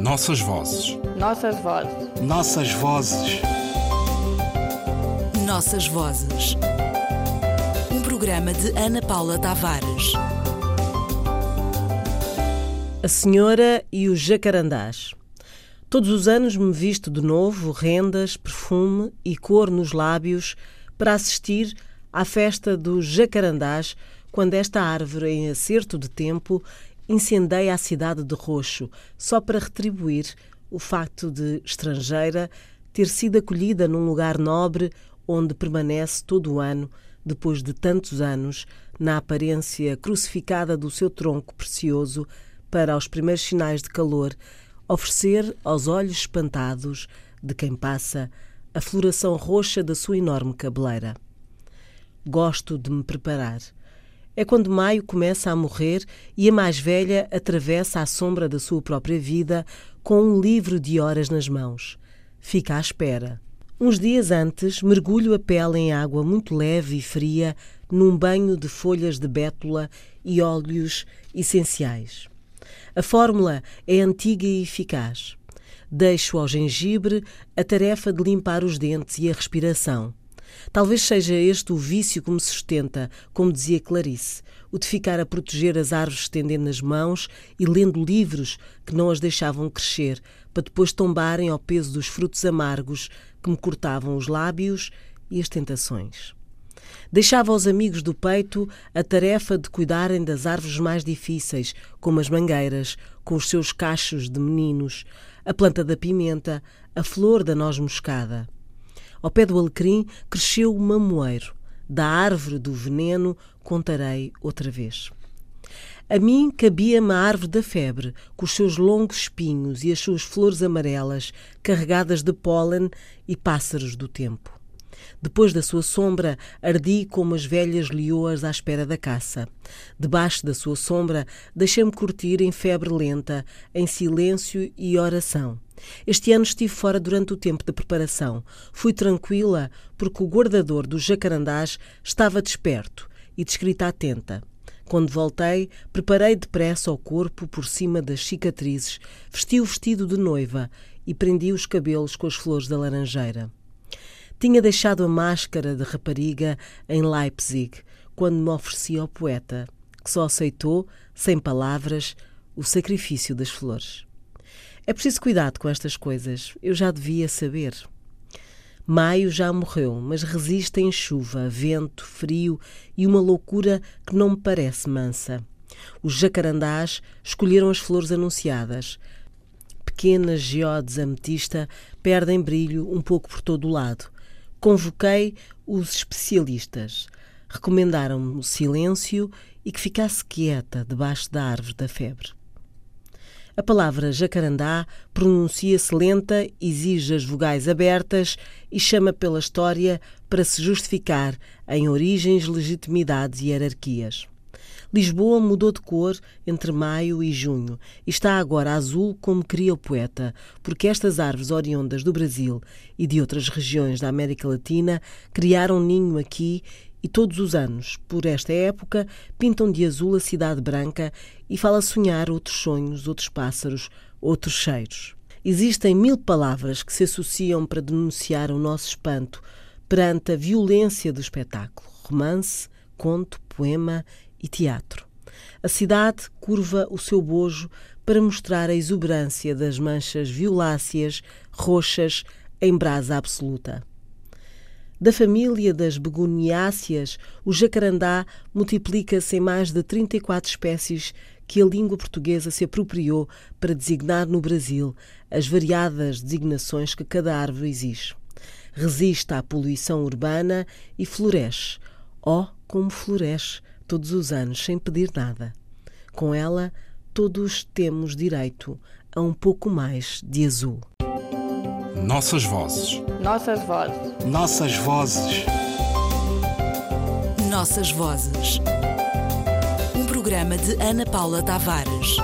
Nossas vozes. Nossas vozes. Nossas vozes. Nossas vozes. Um programa de Ana Paula Tavares. A Senhora e os Jacarandás. Todos os anos me visto de novo, rendas, perfume e cor nos lábios, para assistir à festa dos jacarandás, quando esta árvore, em acerto de tempo, incendeia a cidade de roxo, só para retribuir o facto de, estrangeira, ter sido acolhida num lugar nobre onde permanece todo o ano, depois de tantos anos, na aparência crucificada do seu tronco precioso, para, aos primeiros sinais de calor, oferecer aos olhos espantados de quem passa a floração roxa da sua enorme cabeleira. Gosto de me preparar. É quando Maio começa a morrer e a mais velha atravessa a sombra da sua própria vida com um livro de horas nas mãos. Fica à espera. Uns dias antes, mergulho a pele em água muito leve e fria num banho de folhas de bétula e óleos essenciais. A fórmula é antiga e eficaz. Deixo ao gengibre a tarefa de limpar os dentes e a respiração. Talvez seja este o vício que me sustenta, como dizia Clarice, o de ficar a proteger as árvores estendendo as mãos e lendo livros que não as deixavam crescer, para depois tombarem ao peso dos frutos amargos que me cortavam os lábios e as tentações. Deixava aos amigos do peito a tarefa de cuidarem das árvores mais difíceis, como as mangueiras, com os seus cachos de meninos, a planta da pimenta, a flor da noz moscada. Ao pé do alecrim cresceu o mamoeiro. Da árvore do veneno contarei outra vez. A mim cabia-me a árvore da febre, com os seus longos espinhos e as suas flores amarelas, carregadas de pólen e pássaros do tempo. Depois da sua sombra, ardi como as velhas leoas à espera da caça. Debaixo da sua sombra, deixei-me curtir em febre lenta, em silêncio e oração. Este ano estive fora durante o tempo de preparação. Fui tranquila porque o guardador dos jacarandás estava desperto e de escrita atenta. Quando voltei, preparei depressa o corpo por cima das cicatrizes, vesti o vestido de noiva e prendi os cabelos com as flores da laranjeira. Tinha deixado a máscara de rapariga em Leipzig quando me ofereci ao poeta, que só aceitou, sem palavras, o sacrifício das flores. É preciso cuidado com estas coisas, eu já devia saber. Maio já morreu, mas resiste em chuva, vento, frio e uma loucura que não me parece mansa. Os jacarandás escolheram as flores anunciadas. Pequenas geodes ametista perdem brilho um pouco por todo o lado. Convoquei os especialistas. Recomendaram-me o silêncio e que ficasse quieta debaixo da árvore da febre. A palavra jacarandá pronuncia-se lenta, exige as vogais abertas e chama pela história para se justificar em origens, legitimidades e hierarquias. Lisboa mudou de cor entre maio e junho e está agora azul como queria o poeta, porque estas árvores oriundas do Brasil e de outras regiões da América Latina criaram ninho aqui e todos os anos, por esta época, pintam de azul a cidade branca e fala sonhar outros sonhos, outros pássaros, outros cheiros. Existem mil palavras que se associam para denunciar o nosso espanto perante a violência do espetáculo: romance, conto, poema e teatro. A cidade curva o seu bojo para mostrar a exuberância das manchas violáceas, roxas, em brasa absoluta. Da família das begoniáceas, o jacarandá multiplica-se em mais de 34 espécies que a língua portuguesa se apropriou para designar no Brasil as variadas designações que cada árvore exige. Resiste à poluição urbana e floresce. Oh, como floresce todos os anos sem pedir nada. Com ela, todos temos direito a um pouco mais de azul. Nossas vozes. Nossas vozes. Nossas vozes. Nossas vozes. Um programa de Ana Paula Tavares.